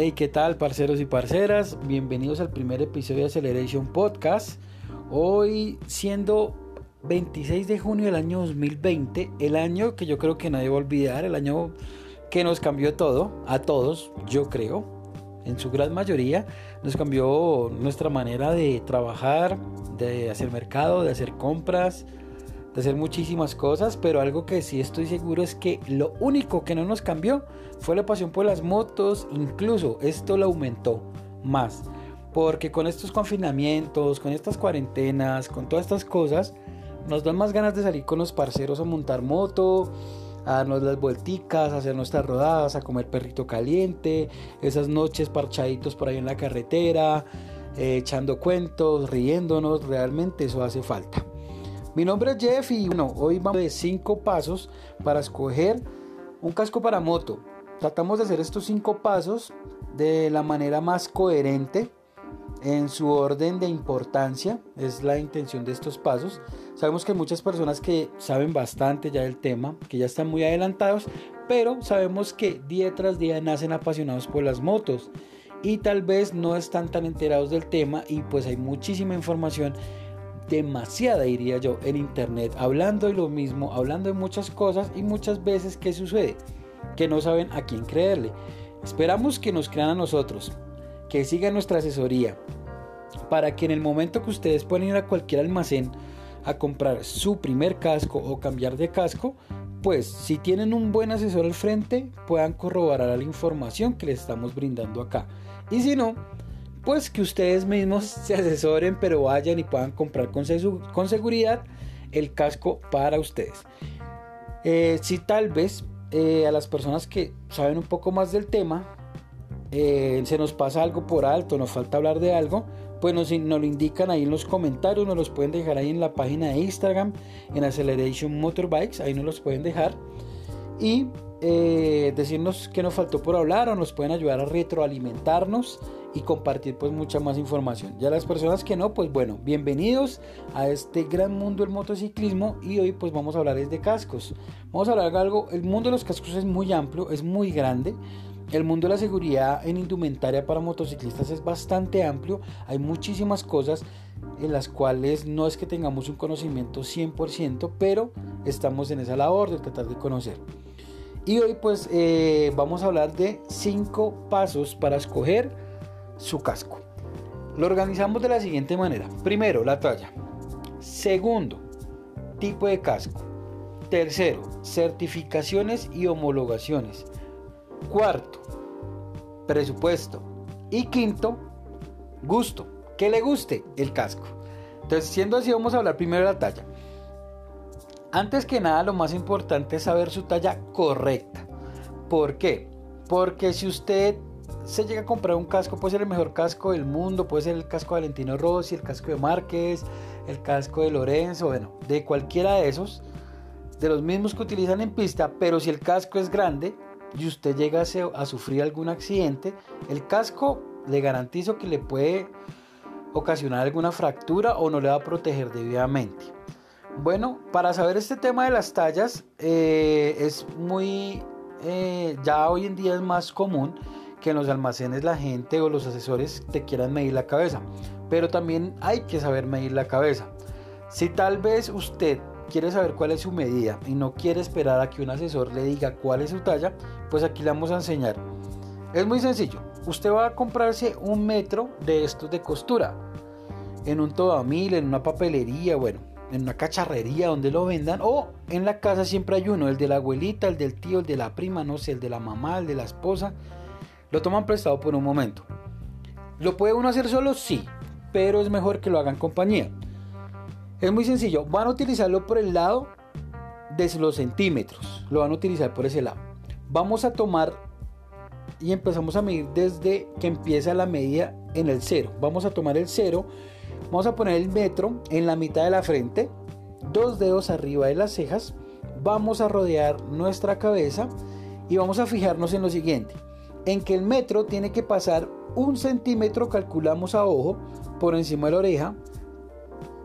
Hey, ¿qué tal, parceros y parceras? Bienvenidos al primer episodio de Acceleration Podcast. Hoy, siendo 26 de junio del año 2020, el año que yo creo que nadie va a olvidar, el año que nos cambió todo, a todos, yo creo, en su gran mayoría, nos cambió nuestra manera de trabajar, de hacer mercado, de hacer compras, de hacer muchísimas cosas, pero algo que sí estoy seguro es que lo único que no nos cambió fue la pasión por las motos, incluso esto lo aumentó más, porque con estos confinamientos, con estas cuarentenas, con todas estas cosas, nos dan más ganas de salir con los parceros a montar moto, a darnos las vuelticas, a hacer nuestras rodadas, a comer perrito caliente, esas noches parchaditos por ahí en la carretera, eh, echando cuentos, riéndonos, realmente eso hace falta. Mi nombre es Jeff y bueno, hoy vamos de 5 pasos para escoger un casco para moto. Tratamos de hacer estos 5 pasos de la manera más coherente en su orden de importancia, es la intención de estos pasos. Sabemos que hay muchas personas que saben bastante ya del tema, que ya están muy adelantados, pero sabemos que día tras día nacen apasionados por las motos y tal vez no están tan enterados del tema y pues hay muchísima información demasiada, diría yo, en internet, hablando de lo mismo, hablando de muchas cosas y muchas veces, ¿qué sucede? Que no saben a quién creerle. Esperamos que nos crean a nosotros, que sigan nuestra asesoría, para que en el momento que ustedes puedan ir a cualquier almacén a comprar su primer casco o cambiar de casco, pues si tienen un buen asesor al frente, puedan corroborar la información que les estamos brindando acá. Y si no, pues que ustedes mismos se asesoren, pero vayan y puedan comprar con, con seguridad el casco para ustedes. Eh, si tal vez eh, a las personas que saben un poco más del tema, eh, se nos pasa algo por alto, nos falta hablar de algo, pues nos, nos, lo indican ahí en los comentarios, nos los pueden dejar ahí en la página de Instagram, en Acceleration Motorbikes, ahí nos los pueden dejar. Y decirnos qué nos faltó por hablar o nos pueden ayudar a retroalimentarnos y compartir pues mucha más información. Ya las personas que no, pues bueno, bienvenidos a este gran mundo del motociclismo y hoy pues vamos a hablar de cascos. Vamos a hablar de algo, el mundo de los cascos es muy amplio, es muy grande. El mundo de la seguridad en indumentaria para motociclistas es bastante amplio. Hay muchísimas cosas en las cuales no es que tengamos un conocimiento 100%, pero estamos en esa labor de tratar de conocer. Y hoy pues eh, vamos a hablar de 5 pasos para escoger su casco. Lo organizamos de la siguiente manera. Primero, la talla. Segundo, tipo de casco. Tercero, certificaciones y homologaciones. Cuarto, presupuesto. Y quinto, gusto. Que le guste el casco. Entonces, siendo así, vamos a hablar primero de la talla. Antes que nada, lo más importante es saber su talla correcta. ¿Por qué? Porque si usted se llega a comprar un casco, puede ser el mejor casco del mundo, puede ser el casco de Valentino Rossi, el casco de Márquez, el casco de Lorenzo, bueno, de cualquiera de esos, de los mismos que utilizan en pista, pero si el casco es grande y usted llega a, sufrir algún accidente, el casco le garantizo que le puede ocasionar alguna fractura o no le va a proteger debidamente. Bueno, para saber este tema de las tallas eh, es muy, eh, ya hoy en día es más común que en los almacenes la gente o los asesores te quieran medir la cabeza. Pero también hay que saber medir la cabeza. Si tal vez usted quiere saber cuál es su medida y no quiere esperar a que un asesor le diga cuál es su talla, pues aquí le vamos a enseñar. Es muy sencillo. Usted va a comprarse un metro de estos de costura en un todamil, en una papelería, bueno, en una cacharrería donde lo vendan o en la casa siempre hay uno, el de la abuelita, el del tío, el de la prima, no sé, el de la mamá, el de la esposa lo toman prestado por un momento. ¿Lo puede uno hacer solo? Sí, pero es mejor que lo hagan compañía. Es muy sencillo, van a utilizarlo por el lado de los centímetros, lo van a utilizar por ese lado. Vamos a tomar y empezamos a medir desde que empieza la medida en el cero. Vamos a tomar el cero, vamos a poner el metro en la mitad de la frente, dos dedos arriba de las cejas, vamos a rodear nuestra cabeza y vamos a fijarnos en lo siguiente en que el metro tiene que pasar un centímetro, calculamos a ojo, por encima de la oreja,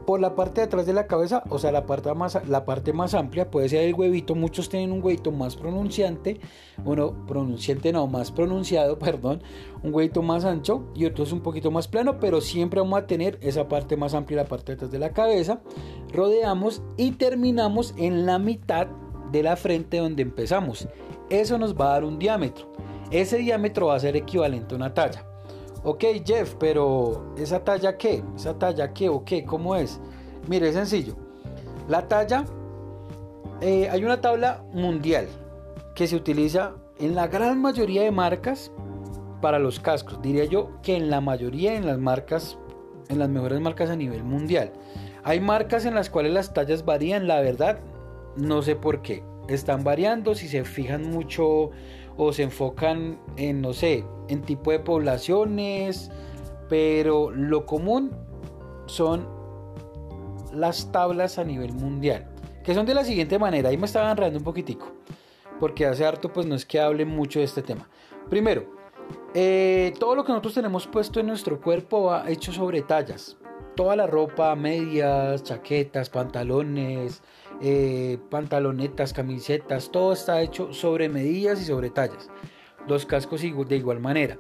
por la parte de atrás de la cabeza, o sea, la parte más, la parte más amplia, puede ser el huevito. Muchos tienen un huevito más pronunciante, bueno, pronunciante no, más pronunciado, perdón, un huevito más ancho y otros un poquito más plano, pero siempre vamos a tener esa parte más amplia, la parte de atrás de la cabeza. Rodeamos y terminamos en la mitad de la frente donde empezamos. Eso nos va a dar un diámetro. Ese diámetro va a ser equivalente a una talla. Ok, Jeff, pero ¿esa talla qué? ¿Esa talla qué o qué? ¿Cómo es? Mire, es sencillo. La talla, eh, hay una tabla mundial que se utiliza en la gran mayoría de marcas para los cascos. Diría yo que en la mayoría en las marcas, en las mejores marcas a nivel mundial. Hay marcas en las cuales las tallas varían, la verdad, no sé por qué. Están variando, si se fijan mucho o se enfocan en, no sé, en tipo de poblaciones, pero lo común son las tablas a nivel mundial, que son de la siguiente manera, ahí me estaba enredando un poquitico, porque hace harto pues no es que hable mucho de este tema. Primero, eh, todo lo que nosotros tenemos puesto en nuestro cuerpo va hecho sobre tallas. Toda la ropa, medias, chaquetas, pantalones, eh, pantalonetas, camisetas, todo está hecho sobre medidas y sobre tallas. Los cascos de igual manera.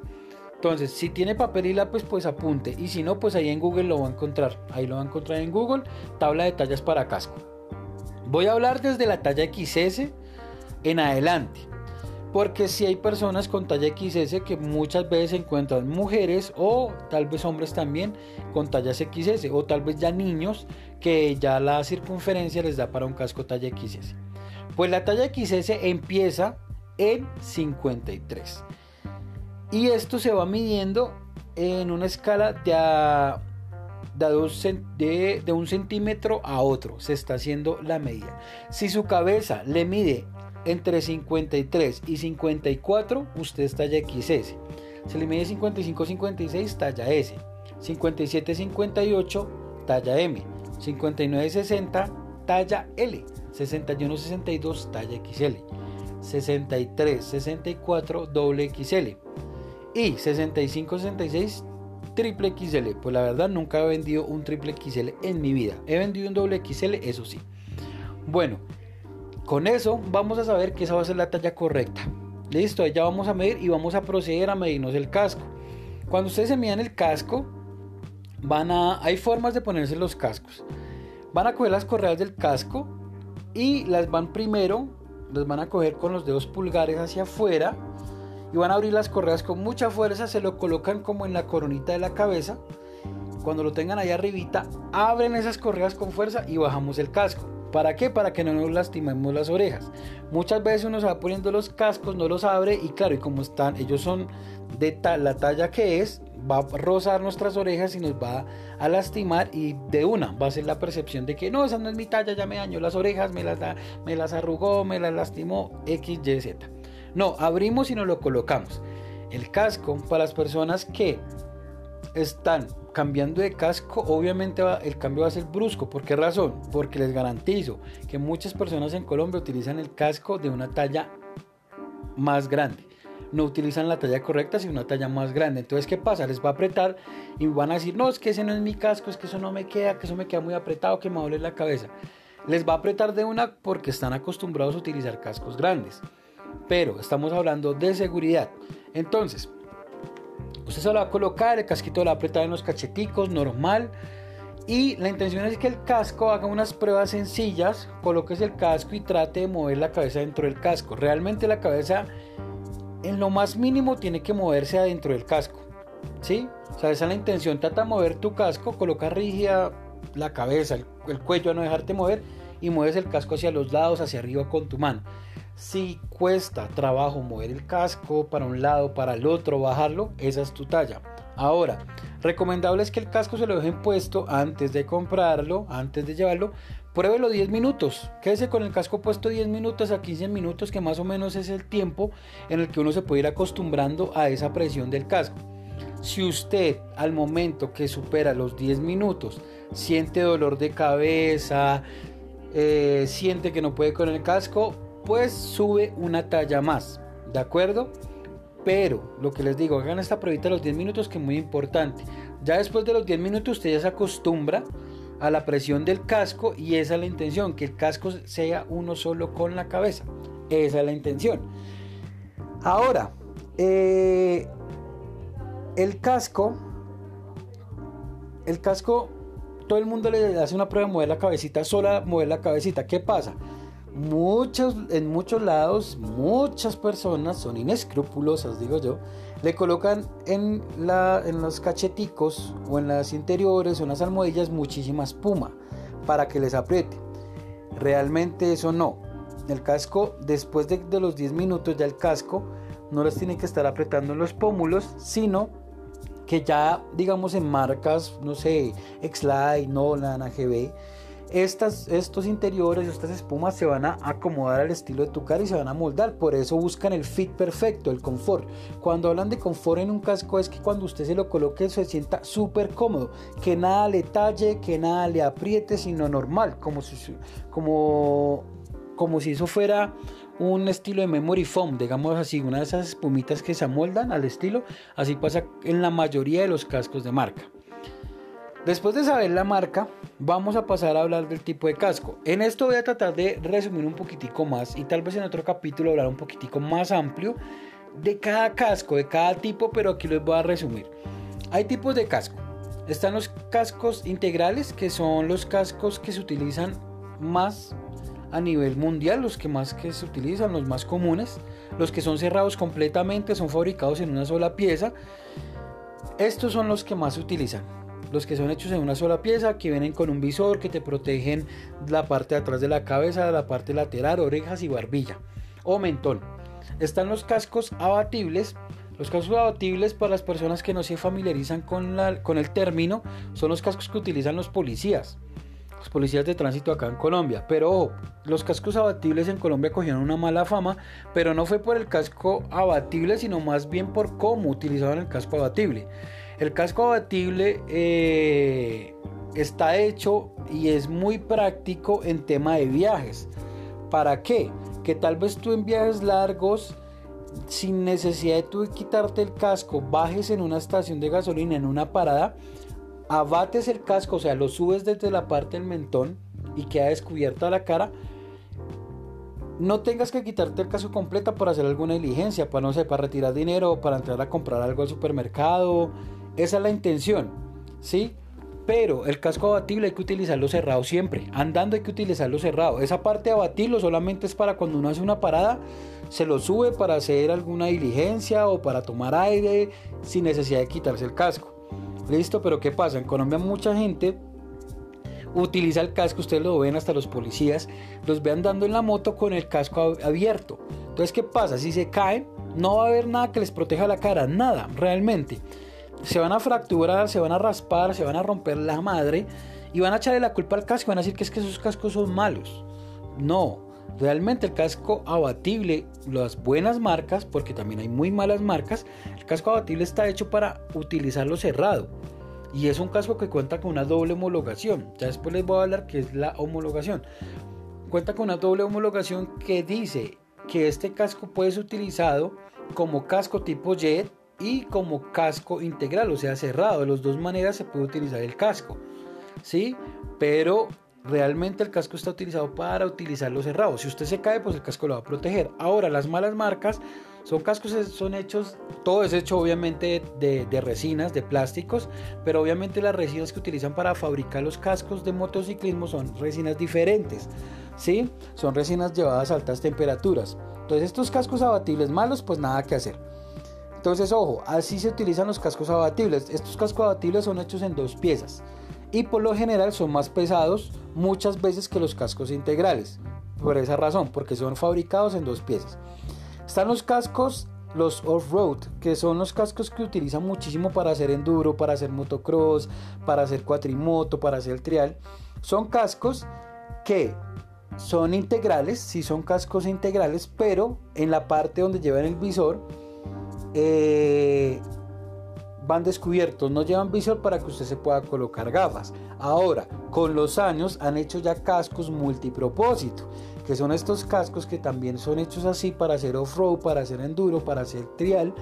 Entonces, si tiene papel y lápiz, pues apunte. Y si no, pues ahí en Google lo va a encontrar. Ahí lo va a encontrar en Google, tabla de tallas para casco. Voy a hablar desde la talla XS en adelante. Porque si hay personas con talla XS que muchas veces encuentran mujeres o tal vez hombres también con tallas XS o tal vez ya niños que ya la circunferencia les da para un casco talla XS. Pues la talla XS empieza en 53. Y esto se va midiendo en una escala de, de, un centímetro a otro. Se está haciendo la medida. Si su cabeza le mide entre 53 y 54, usted es talla XS. Se le mide 55-56, talla S. 57-58, talla M. 59-60, talla L. 61-62, talla XL. 63-64, doble XL. Y 65-66, triple XL. Pues la verdad nunca he vendido un triple XL en mi vida. He vendido un doble XL, eso sí. Bueno, con eso vamos a saber que esa va a ser la talla correcta. Listo, ya vamos a medir y vamos a proceder a medirnos el casco. Cuando ustedes se midan el casco, van a, hay formas de ponerse los cascos. Van a coger las correas del casco y las van primero, las van a coger con los dedos pulgares hacia afuera y van a abrir las correas con mucha fuerza, se lo colocan como en la coronita de la cabeza. Cuando lo tengan ahí arribita, abren esas correas con fuerza y bajamos el casco. ¿Para qué? Para que no nos lastimemos las orejas. Muchas veces uno se va poniendo los cascos, no los abre y claro, y como están, ellos son de la talla que es, va a rozar nuestras orejas y nos va a lastimar y de una va a ser la percepción de que no, esa no es mi talla, ya me dañó las orejas, me las, me las arrugó, me las lastimó, X, Y, Z. No, abrimos y nos lo colocamos. El casco para las personas que están cambiando de casco, obviamente el cambio va a ser brusco. ¿Por qué razón? Porque les garantizo que muchas personas en Colombia utilizan el casco de una talla más grande. No utilizan la talla correcta, sino una talla más grande. Entonces, ¿qué pasa? Les va a apretar y van a decir, no, es que ese no es mi casco, es que eso no me queda, que eso me queda muy apretado, que me duele la cabeza. Les va a apretar de una porque están acostumbrados a utilizar cascos grandes. Pero estamos hablando de seguridad. Entonces, Usted se lo va a colocar, el casquito lo va a apretar en los cacheticos, normal. Y la intención es que el casco haga unas pruebas sencillas, coloques el casco y trate de mover la cabeza dentro del casco. Realmente la cabeza en lo más mínimo tiene que moverse adentro del casco. ¿Sí? Esa es la intención. Trata de mover tu casco, coloca rígida la cabeza, el, el cuello a no dejarte mover y mueves el casco hacia los lados, hacia arriba con tu mano. Si cuesta trabajo mover el casco para un lado, para el otro, bajarlo, esa es tu talla. Ahora, recomendable es que el casco se lo dejen puesto antes de comprarlo, antes de llevarlo. Pruébelo 10 minutos. Quédese con el casco puesto 10 minutos a 15 minutos, que más o menos es el tiempo en el que uno se puede ir acostumbrando a esa presión del casco. Si usted al momento que supera los 10 minutos siente dolor de cabeza, eh, siente que no puede con el casco, pues sube una talla más, ¿de acuerdo? Pero lo que les digo, hagan esta pruebita a los 10 minutos que es muy importante. Ya después de los 10 minutos usted ya se acostumbra a la presión del casco y esa es la intención, que el casco sea uno solo con la cabeza. Esa es la intención. Ahora, eh, el casco, el casco, todo el mundo le hace una prueba de mover la cabecita sola, mover la cabecita. ¿Qué pasa? Muchos, en muchos lados, muchas personas son inescrupulosas, digo yo, le colocan en, la, en los cacheticos o en las interiores o en las almohadillas muchísima espuma para que les apriete. Realmente eso no. El casco, después de, de los 10 minutos ya el casco no les tiene que estar apretando en los pómulos, sino que ya digamos en marcas, no sé, X-Lite, Nolan, AGB, estos interiores, estas espumas se van a acomodar al estilo de tu cara y se van a moldar. Por eso buscan el fit perfecto, el confort. Cuando hablan de confort en un casco es que cuando usted se lo coloque se sienta súper cómodo. Que nada le talle, que nada le apriete, sino normal. Como si, como, como si eso fuera un estilo de memory foam, digamos así, una de esas espumitas que se amoldan al estilo. Así pasa en la mayoría de los cascos de marca. Después de saber la marca, vamos a pasar a hablar del tipo de casco. En esto voy a tratar de resumir un poquitico más y tal vez en otro capítulo hablar un poquitico más amplio de cada casco, de cada tipo, pero aquí les voy a resumir. Hay tipos de casco. Están los cascos integrales, que son los cascos que se utilizan más a nivel mundial, los que más se utilizan, los más comunes. Los que son cerrados completamente, son fabricados en una sola pieza. Estos son los que más se utilizan los que son hechos en una sola pieza, que vienen con un visor que te protegen la parte de atrás de la cabeza, la parte lateral, orejas y barbilla o mentón. Están los cascos abatibles. Los cascos abatibles para las personas que no se familiarizan con, la, con el término son los cascos que utilizan los policías los policías de tránsito acá en Colombia. Pero los cascos abatibles en Colombia cogieron una mala fama, pero no fue por el casco abatible, sino más bien por cómo utilizaban el casco abatible. El casco abatible eh, está hecho y es muy práctico en tema de viajes. ¿Para qué? Que tal vez tú en viajes largos, sin necesidad de tú quitarte el casco, bajes en una estación de gasolina, en una parada, abates el casco, o sea, lo subes desde la parte del mentón y queda descubierta la cara. No tengas que quitarte el casco completo para hacer alguna diligencia, para no sé, para retirar dinero, para entrar a comprar algo al supermercado, esa es la intención, ¿sí? Pero el casco abatible hay que utilizarlo cerrado siempre. Andando hay que utilizarlo cerrado. Esa parte de abatirlo solamente es para cuando uno hace una parada, se lo sube para hacer alguna diligencia o para tomar aire sin necesidad de quitarse el casco. Listo, pero ¿qué pasa? En Colombia mucha gente utiliza el casco, ustedes lo ven hasta los policías, los ve andando en la moto con el casco abierto. Entonces, ¿qué pasa? Si se caen, no va a haber nada que les proteja la cara, nada, realmente se van a fracturar, se van a raspar, se van a romper la madre y van a echarle la culpa al casco, van a decir que es que esos cascos son malos. No, realmente el casco abatible, las buenas marcas, porque también hay muy malas marcas, el casco abatible está hecho para utilizarlo cerrado. Y es un casco que cuenta con una doble homologación. Ya después les voy a hablar qué es la homologación. Cuenta con una doble homologación que dice que este casco puede ser utilizado como casco tipo jet y como casco integral, o sea, cerrado. De las dos maneras se puede utilizar el casco, ¿sí? Pero realmente el casco está utilizado para utilizarlo cerrado. Si usted se cae, pues el casco lo va a proteger. Ahora, las malas marcas son cascos, son hechos, todo es hecho obviamente de, de, resinas, de plásticos, pero obviamente las resinas que utilizan para fabricar los cascos de motociclismo son resinas diferentes, ¿sí? Son resinas llevadas a altas temperaturas. Entonces estos cascos abatibles malos, pues nada que hacer. Entonces, ojo, así se utilizan los cascos abatibles. Estos cascos abatibles son hechos en dos piezas y por lo general son más pesados muchas veces que los cascos integrales. Por esa razón, porque son fabricados en dos piezas. Están los cascos, los off-road, que son los cascos que utilizan muchísimo para hacer enduro, para hacer motocross, para hacer cuatrimoto, para hacer trial. Son cascos que son integrales, sí son cascos integrales, pero en la parte donde llevan el visor, eh, van descubiertos, no llevan visor para que usted se pueda colocar gafas. Ahora, con los años han hecho ya cascos multipropósito, que son estos cascos que también son hechos así para hacer off-road, para hacer enduro, para hacer trial,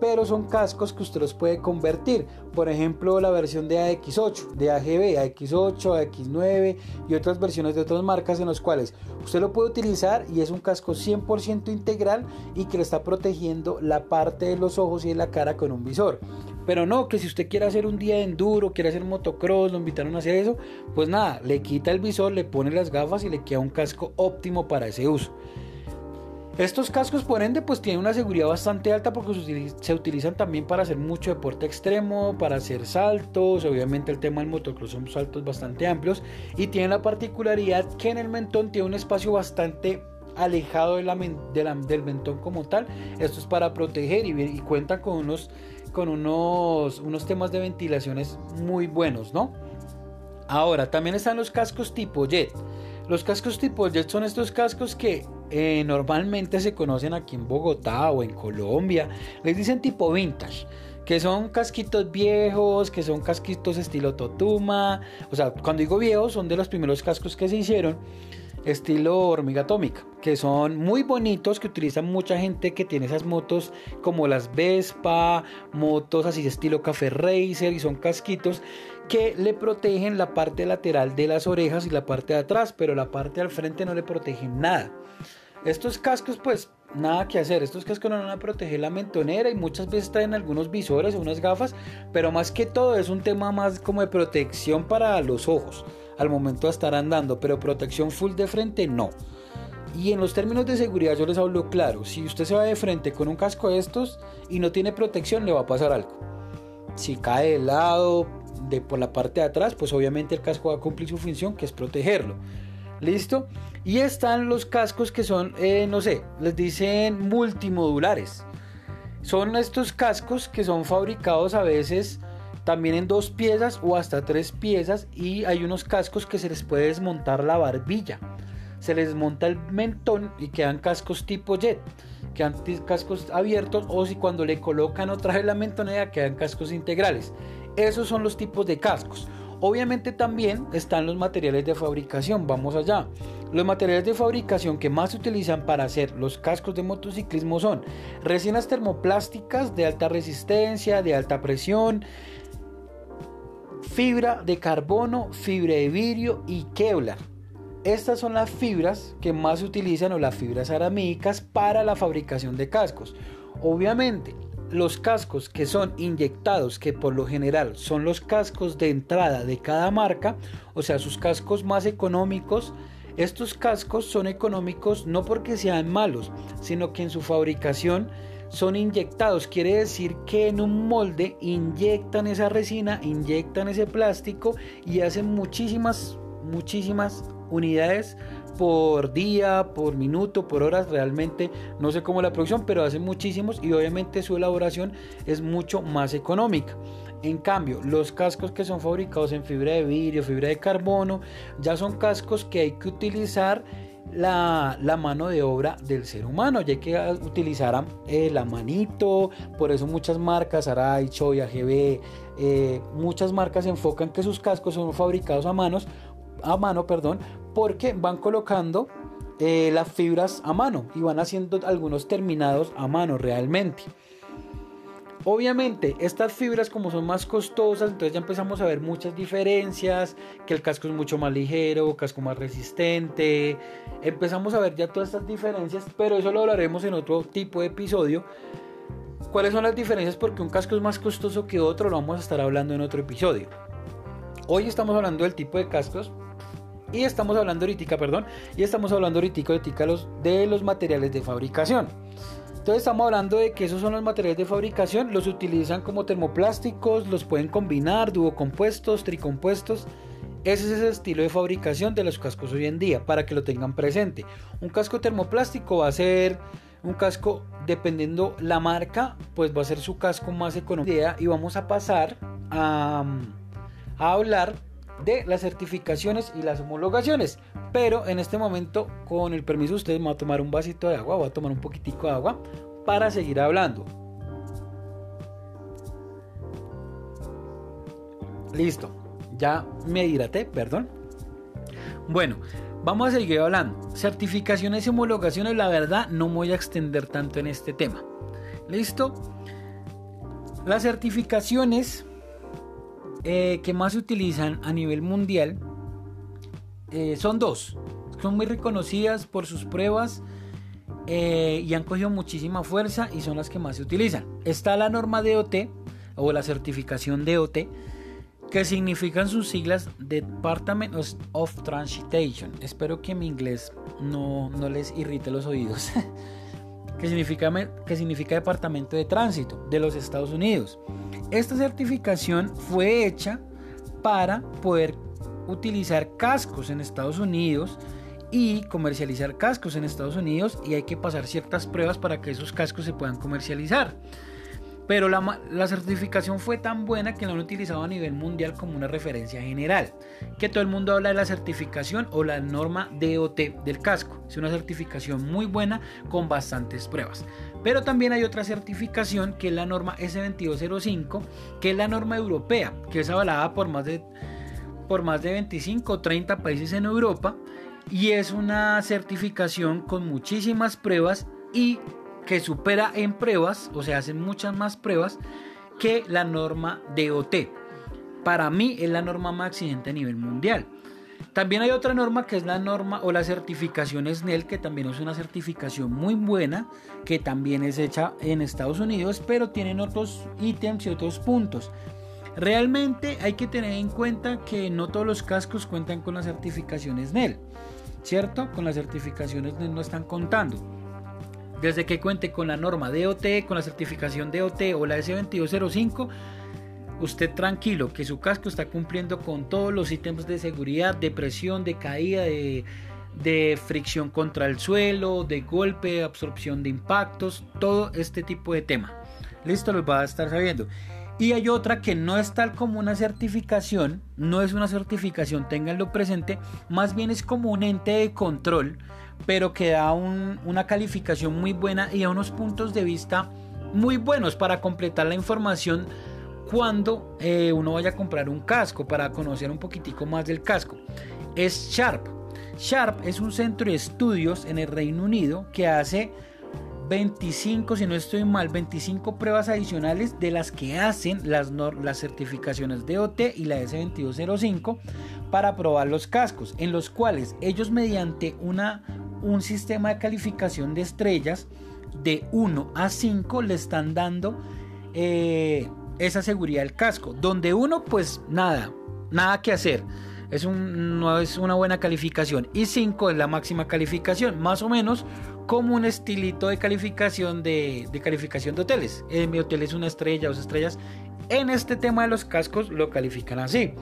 pero son cascos que usted los puede convertir. Por ejemplo, la versión de AX8, de AGB, AX8, AX9 y otras versiones de otras marcas en los cuales usted lo puede utilizar y es un casco 100% integral y que le está protegiendo la parte de los ojos y de la cara con un visor. Pero no, que si usted quiere hacer un día de enduro, quiere hacer motocross, lo invitaron a hacer eso, pues nada, le quita el visor, le pone las gafas y le queda un casco óptimo para ese uso. Estos cascos por ende pues tienen una seguridad bastante alta porque se utilizan también para hacer mucho deporte extremo, para hacer saltos, obviamente el tema del motocross son saltos bastante amplios y tienen la particularidad que en el mentón tiene un espacio bastante alejado del mentón como tal. Esto es para proteger y, y cuenta con unos, con unos, unos temas de ventilaciones muy buenos, ¿no? Ahora, también están los cascos tipo jet. Los cascos tipo jet son estos cascos que eh, normalmente se conocen aquí en Bogotá o en Colombia. Les dicen tipo vintage que son casquitos viejos, que son casquitos estilo Totuma. O sea, cuando digo viejos, son de los primeros cascos que se hicieron estilo hormiga atómica, que son muy bonitos, que utilizan mucha gente que tiene esas motos como las Vespa, motos así de estilo Café Racer y son casquitos que le protegen la parte lateral de las orejas y la parte de atrás, pero la parte al frente no le protegen nada. Estos cascos pues nada que hacer, estos cascos no van a proteger la mentonera y muchas veces traen algunos visores o unas gafas, pero más que todo es un tema más como de protección para los ojos al momento de estar andando, pero protección full de frente no. Y en los términos de seguridad yo les hablo claro, si usted se va de frente con un casco de estos y no tiene protección le va a pasar algo. Si cae de lado, de por la parte de atrás, pues obviamente el casco va a cumplir su función que es protegerlo. ¿Listo? Y están los cascos que son, eh, no sé, les dicen multimodulares. Son estos cascos que son fabricados a veces también en dos piezas o hasta tres piezas y hay unos cascos que se les puede desmontar la barbilla. Se les monta el mentón y quedan cascos tipo jet, quedan cascos abiertos o si cuando le colocan otra vez la mentonera quedan cascos integrales. Esos son los tipos de cascos. Obviamente también están los materiales de fabricación, vamos allá. Los materiales de fabricación que más se utilizan para hacer los cascos de motociclismo son resinas termoplásticas de alta resistencia, de alta presión, fibra de carbono, fibra de vidrio y Kevlar. Estas son las fibras que más se utilizan o las fibras aramídicas para la fabricación de cascos. Obviamente, los cascos que son inyectados, que por lo general son los cascos de entrada de cada marca, o sea, sus cascos más económicos, estos cascos son económicos no porque sean malos, sino que en su fabricación son inyectados. Quiere decir que en un molde inyectan esa resina, inyectan ese plástico y hacen muchísimas, muchísimas unidades por día, por minuto, por horas, realmente no sé cómo la producción, pero hacen muchísimos y obviamente su elaboración es mucho más económica. En cambio, los cascos que son fabricados en fibra de vidrio, fibra de carbono, ya son cascos que hay que utilizar la, mano de obra del ser humano, ya que utilizar eh, la manito, por eso muchas marcas, Arai, Choi, AGB, eh, muchas marcas enfocan que sus cascos son fabricados a manos, a mano, perdón, porque van colocando eh, las fibras a mano y van haciendo algunos terminados a mano realmente. Obviamente, estas fibras como son más costosas, entonces ya empezamos a ver muchas diferencias, que el casco es mucho más ligero, casco más resistente, empezamos a ver ya todas estas diferencias, pero eso lo hablaremos en otro tipo de episodio. ¿Cuáles son las diferencias? Porque un casco es más costoso que otro, lo vamos a estar hablando en otro episodio. Hoy estamos hablando del tipo de cascos y estamos hablando ahorita, perdón, y estamos hablando ahorita, los, de los materiales de fabricación. Entonces estamos hablando de que esos son los materiales de fabricación, los utilizan como termoplásticos, los pueden combinar, duocompuestos, tricompuestos. Ese es el estilo de fabricación de los cascos hoy en día, para que lo tengan presente. Un casco termoplástico va a ser un casco, dependiendo la marca, pues va a ser su casco más económico. Y vamos a pasar a, a hablar de las certificaciones y las homologaciones. Pero en este momento, con el permiso de ustedes, me a tomar un vasito de agua, voy a tomar un poquitico de agua para seguir hablando. Listo. Ya me hidraté, perdón. Bueno, vamos a seguir hablando. Certificaciones y homologaciones, la verdad, no me voy a extender tanto en este tema. ¿Listo? Las certificaciones eh, que más se utilizan a nivel mundial eh, son dos. Son muy reconocidas por sus pruebas eh, y han cogido muchísima fuerza y son las que más se utilizan. Está la norma DOT o la certificación DOT que significan sus siglas Department of Transportation. Espero que mi inglés no, no les irrite los oídos. que, significa, que significa Departamento de Tránsito de los Estados Unidos. Esta certificación fue hecha para poder utilizar cascos en Estados Unidos y comercializar cascos en Estados Unidos y hay que pasar ciertas pruebas para que esos cascos se puedan comercializar. Pero la, certificación fue tan buena que lo han utilizado a nivel mundial como una referencia general. Que todo el mundo habla de la certificación o la norma DOT del casco. Es una certificación muy buena con bastantes pruebas. Pero también hay otra certificación que es la norma S2205, que es la norma europea, que es avalada por más de, por más de 25 o 30 países en Europa. Y es una certificación con muchísimas pruebas y que supera en pruebas, o sea, hacen muchas más pruebas que la norma DOT. Para mí es la norma más exigente a nivel mundial. También hay otra norma que es la norma o la certificación SNEL, que también es una certificación muy buena, que también es hecha en Estados Unidos, pero tienen otros ítems y otros puntos. Realmente hay que tener en cuenta que no todos los cascos cuentan con la certificación SNEL, ¿cierto? Con las certificaciones SNEL no están contando. Desde que cuente con la norma DOT, con la certificación DOT o la S2205, usted tranquilo que su casco está cumpliendo con todos los ítems de seguridad, de presión, de caída, de, fricción contra el suelo, de golpe, absorción de impactos, todo este tipo de tema. Listo, los va a estar sabiendo. Y hay otra que no es tal como una certificación, no es una certificación, ténganlo presente, más bien es como un ente de control pero que da una calificación muy buena y a unos puntos de vista muy buenos para completar la información cuando eh, uno vaya a comprar un casco para conocer un poquitico más del casco. Es Sharp. Sharp es un centro de estudios en el Reino Unido que hace 25, si no estoy mal, 25 pruebas adicionales de las que hacen las, las certificaciones DOT y la S2205 para probar los cascos, en los cuales ellos mediante una, un sistema de calificación de estrellas de 1 a 5 le están dando eh, esa seguridad del casco. Donde uno, pues nada, nada que hacer. Es un, no es una buena calificación. Y 5 es la máxima calificación. Más o menos como un estilito de calificación de, de calificación de hoteles. En mi hotel es una estrella, dos estrellas. En este tema de los cascos lo califican así.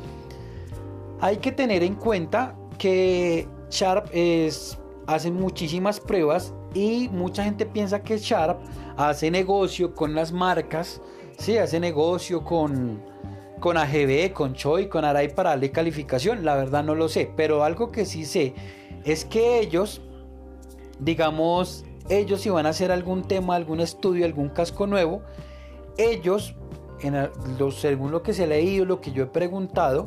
Hay que tener en cuenta que Sharp es hacen muchísimas pruebas y mucha gente piensa que Sharp hace negocio con las marcas, sí, hace negocio con, con AGB, con Choi, con Arai para darle calificación. La verdad no lo sé, pero algo que sí sé es que ellos, digamos, ellos si van a hacer algún tema, algún estudio, algún casco nuevo, ellos, según lo que se ha leído, lo que yo he preguntado,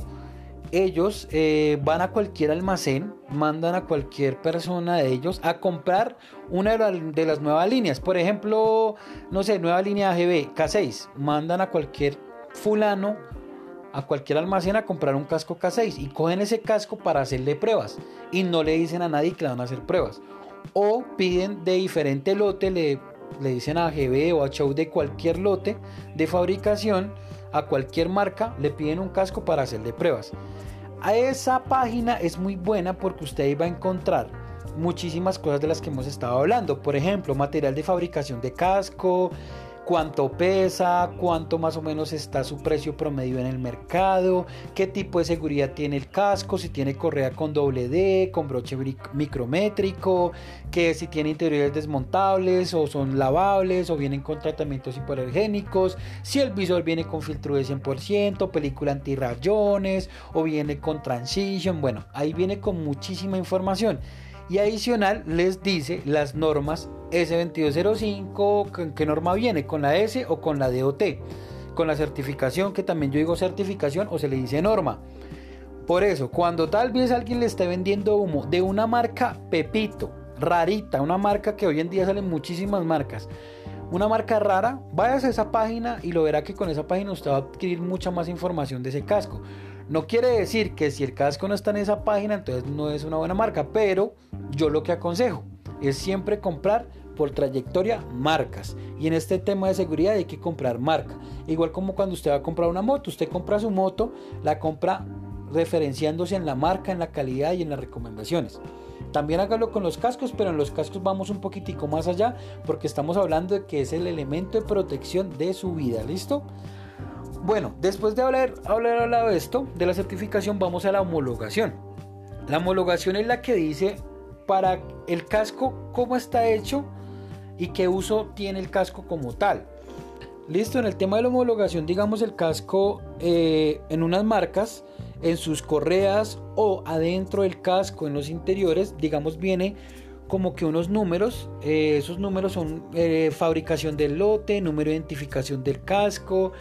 ellos eh, van a cualquier almacén, mandan a cualquier persona de ellos a comprar una de, las nuevas líneas. Por ejemplo, no sé, nueva línea AGB, K6. Mandan a cualquier fulano, a cualquier almacén a comprar un casco K6 y cogen ese casco para hacerle pruebas. Y no le dicen a nadie que le van a hacer pruebas. O piden de diferente lote, le, le dicen a AGB o a Show de cualquier lote de fabricación a cualquier marca le piden un casco para hacerle pruebas. A esa página es muy buena porque usted ahí va a encontrar muchísimas cosas de las que hemos estado hablando. Por ejemplo, material de fabricación de casco, cuánto pesa, cuánto más o menos está su precio promedio en el mercado, qué tipo de seguridad tiene el casco, si tiene correa con doble D, con broche micrométrico, que si tiene interiores desmontables o son lavables o vienen con tratamientos hipoalergénicos, si el visor viene con filtro de 100%, película antirrayones o viene con transition, bueno, ahí viene con muchísima información y adicional les dice las normas S2205, ¿qué norma viene? ¿Con la S o con la DOT? con la certificación, que también yo digo certificación o se le dice norma. Por eso, cuando tal vez alguien le esté vendiendo humo de una marca Pepito, rarita, una marca que hoy en día salen muchísimas marcas, una marca rara, váyase a esa página y lo verá que con esa página usted va a adquirir mucha más información de ese casco. No quiere decir que si el casco no está en esa página, entonces no es una buena marca, pero yo lo que aconsejo es siempre comprar por trayectoria marcas. Y en este tema de seguridad hay que comprar marca. Igual como cuando usted va a comprar una moto, usted compra su moto, la compra referenciándose en la marca, en la calidad y en las recomendaciones. También hágalo con los cascos, pero en los cascos vamos un poquitico más allá porque estamos hablando de que es el elemento de protección de su vida, ¿listo? Bueno, después de haber, haber hablado de esto, de la certificación, vamos a la homologación. La homologación es la que dice para el casco cómo está hecho y qué uso tiene el casco como tal. Listo, en el tema de la homologación, digamos el casco eh, en unas marcas en sus correas o adentro del casco, en los interiores, digamos, viene como que unos números. Eh, esos números son eh, fabricación del lote, número de identificación del casco,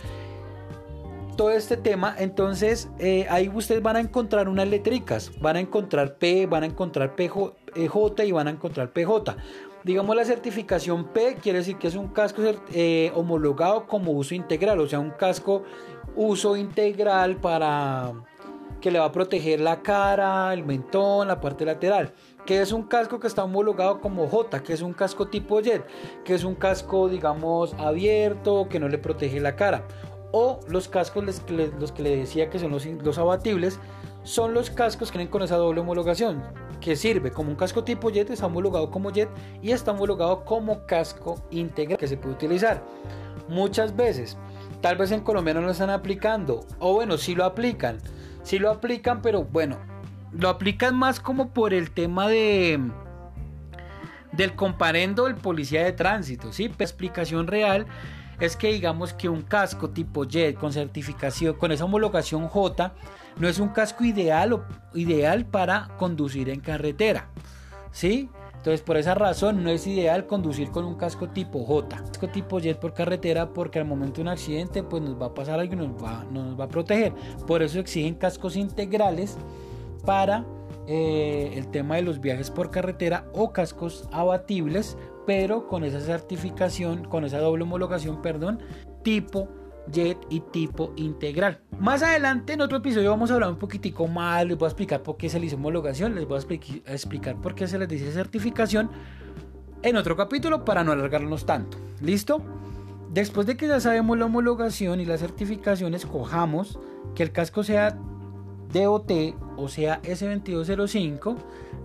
todo este tema. Entonces, eh, ahí ustedes van a encontrar unas letricas. Van a encontrar P, van a encontrar PJ y van a encontrar PJ. Digamos la certificación P quiere decir que es un casco homologado como uso integral, o sea, un casco uso integral para que le va a proteger la cara, el mentón, la parte lateral. Que es un casco que está homologado como J, que es un casco tipo jet, que es un casco, digamos, abierto, que no le protege la cara. O los cascos, los que le decía que son los, abatibles, son los cascos que vienen con esa doble homologación, que sirve como un casco tipo jet, está homologado como jet y está homologado como casco integral que se puede utilizar. Muchas veces, tal vez en Colombia no lo están aplicando, o bueno, si lo aplican sí lo aplican, pero bueno, lo aplican más como por el tema de del comparendo del policía de tránsito, ¿sí? La explicación real es que digamos que un casco tipo JET con certificación, con esa homologación J, no es un casco ideal o ideal para conducir en carretera, ¿sí? Entonces, por esa razón no es ideal conducir con un casco tipo J, casco tipo jet por carretera, porque al momento de un accidente, pues nos va a pasar algo y nos va, nos va a proteger. Por eso exigen cascos integrales para eh, el tema de los viajes por carretera o cascos abatibles, pero con esa certificación, con esa doble homologación, perdón, tipo jet y tipo integral. Más adelante en otro episodio vamos a hablar un poquitico más, les voy a explicar por qué se le hizo homologación, les voy a, explicar por qué se les dice certificación en otro capítulo para no alargarnos tanto. ¿Listo? Después de que ya sabemos la homologación y la certificación, escojamos que el casco sea DOT o sea S2205.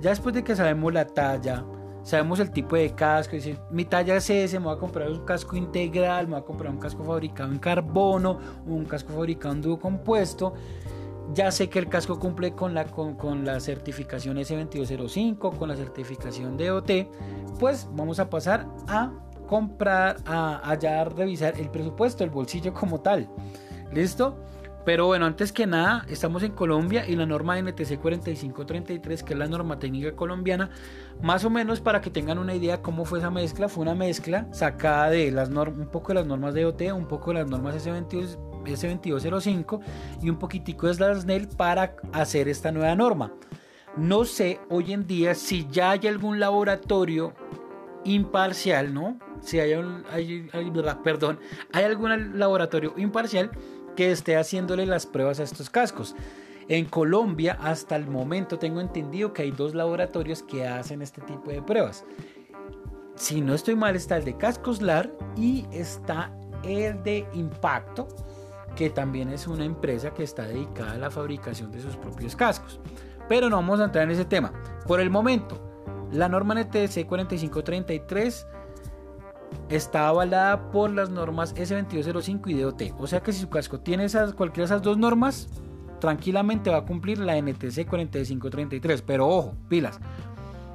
Ya después de que sabemos la talla, sabemos el tipo de casco, dice, mi talla es ese, me voy a comprar un casco integral, me voy a comprar un casco fabricado en carbono, un casco fabricado en dúo compuesto. Ya sé que el casco cumple con la, con, la certificación S2205, con la certificación DOT, pues vamos a pasar a comprar, a, allá a revisar el presupuesto, el bolsillo como tal. ¿Listo? Pero bueno, antes que nada, estamos en Colombia y la norma NTC 4533, que es la norma técnica colombiana, más o menos para que tengan una idea cómo fue esa mezcla, fue una mezcla sacada de las un poco de las normas de OT, un poco de las normas S22, S2205 y un poquitico de las SNEL para hacer esta nueva norma. No sé hoy en día si ya hay algún laboratorio imparcial, ¿no? Si hay, hay, hay perdón, hay algún laboratorio imparcial que esté haciéndole las pruebas a estos cascos. En Colombia, hasta el momento, tengo entendido que hay dos laboratorios que hacen este tipo de pruebas. Si no estoy mal, está el de Cascoslar y está el de Impacto, que también es una empresa que está dedicada a la fabricación de sus propios cascos. Pero no vamos a entrar en ese tema. Por el momento, la norma NTC 4533 está avalada por las normas S2205 y DOT. O sea que si su casco tiene esas, cualquiera de esas dos normas, tranquilamente va a cumplir la NTC 4533. Pero ojo, pilas,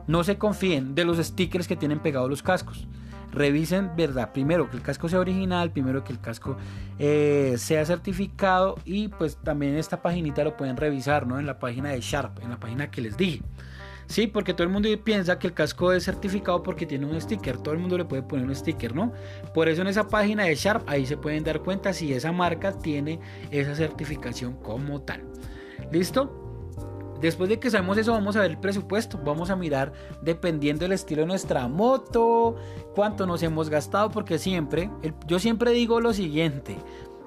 no se confíen de los stickers que tienen pegados los cascos. Revisen, ¿verdad? Primero que el casco sea original, primero que el casco eh, sea certificado y pues también esta paginita lo pueden revisar, ¿no? En la página de Sharp, en la página que les dije. Sí, porque todo el mundo piensa que el casco es certificado porque tiene un sticker. Todo el mundo le puede poner un sticker, ¿no? Por eso en esa página de Sharp ahí se pueden dar cuenta si esa marca tiene esa certificación como tal. ¿Listo? Después de que sabemos eso, vamos a ver el presupuesto. Vamos a mirar, dependiendo del estilo de nuestra moto, cuánto nos hemos gastado, porque siempre, yo siempre digo lo siguiente: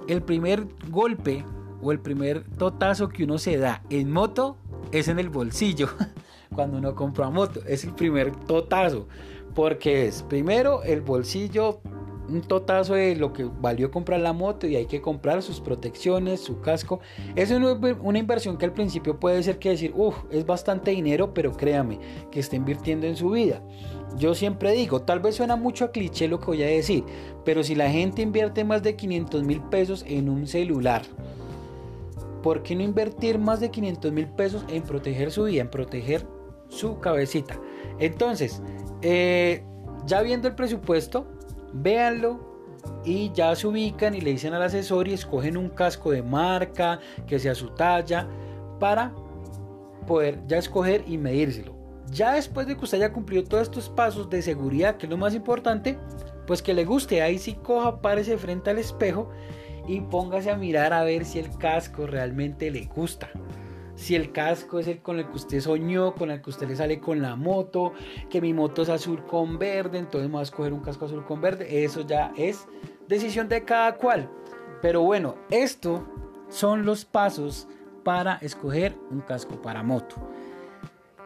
el primer golpe o el primer totazo que uno se da en moto es en el bolsillo. Cuando uno compra moto, es el primer totazo. Porque es primero el bolsillo un totazo de lo que valió comprar la moto y hay que comprar sus protecciones, su casco. Es una inversión que al principio puede ser que decir, uff, es bastante dinero, pero créame que está invirtiendo en su vida. Yo siempre digo, tal vez suena mucho a cliché lo que voy a decir, pero si la gente invierte más de 500 mil pesos en un celular, ¿por qué no invertir más de 500 mil pesos en proteger su vida, en proteger su cabecita? Entonces, eh, ya viendo el presupuesto, véanlo y ya se ubican y le dicen al asesor y escogen un casco de marca que sea su talla para poder ya escoger y medírselo. Ya después de que usted haya cumplido todos estos pasos de seguridad, que es lo más importante, pues que le guste, ahí sí coja, párese frente al espejo y póngase a mirar a ver si el casco realmente le gusta si el casco es el con el que usted soñó, con el que usted le sale con la moto, que mi moto es azul con verde, entonces me voy a escoger un casco azul con verde, eso ya es decisión de cada cual. Pero bueno, esto son los pasos para escoger un casco para moto.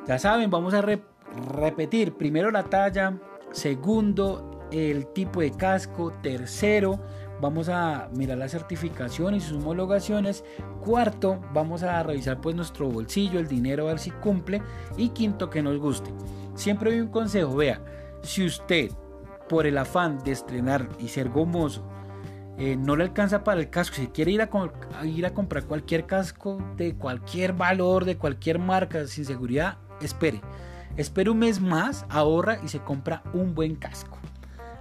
Ya saben, vamos a repetir primero la talla, segundo el tipo de casco, tercero vamos a mirar la certificación y sus homologaciones. Cuarto, vamos a revisar pues nuestro bolsillo, el dinero, a ver si cumple. Y quinto, que nos guste. Siempre hay un consejo, vea, si usted por el afán de estrenar y ser gomoso eh, no le alcanza para el casco, si quiere ir a, ir a comprar cualquier casco de cualquier valor, de cualquier marca, sin seguridad, espere. Espere un mes más, ahorra y se compra un buen casco.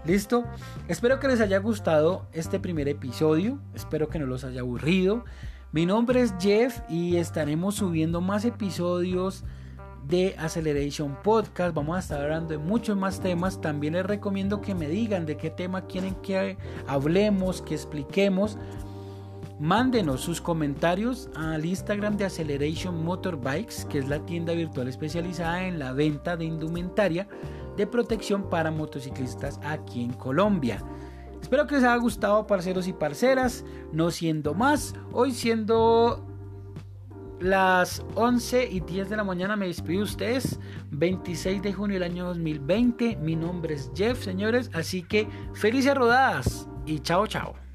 ¿Listo? Espero que les haya gustado este primer episodio. Espero que no los haya aburrido. Mi nombre es Jeff y estaremos subiendo más episodios de Acceleration Podcast. Vamos a estar hablando de muchos más temas. También les recomiendo que me digan de qué tema quieren que hablemos, que expliquemos. Mándenos sus comentarios al Instagram de Acceleration Motorbikes, que es la tienda virtual especializada en la venta de indumentaria de protección para motociclistas aquí en Colombia. Espero que les haya gustado, parceros y parceras. No siendo más, hoy siendo las 11 y 10 de la mañana me despido de ustedes. 26 de junio del año 2020. Mi nombre es Jeff, señores. Así que felices rodadas y chao, chao.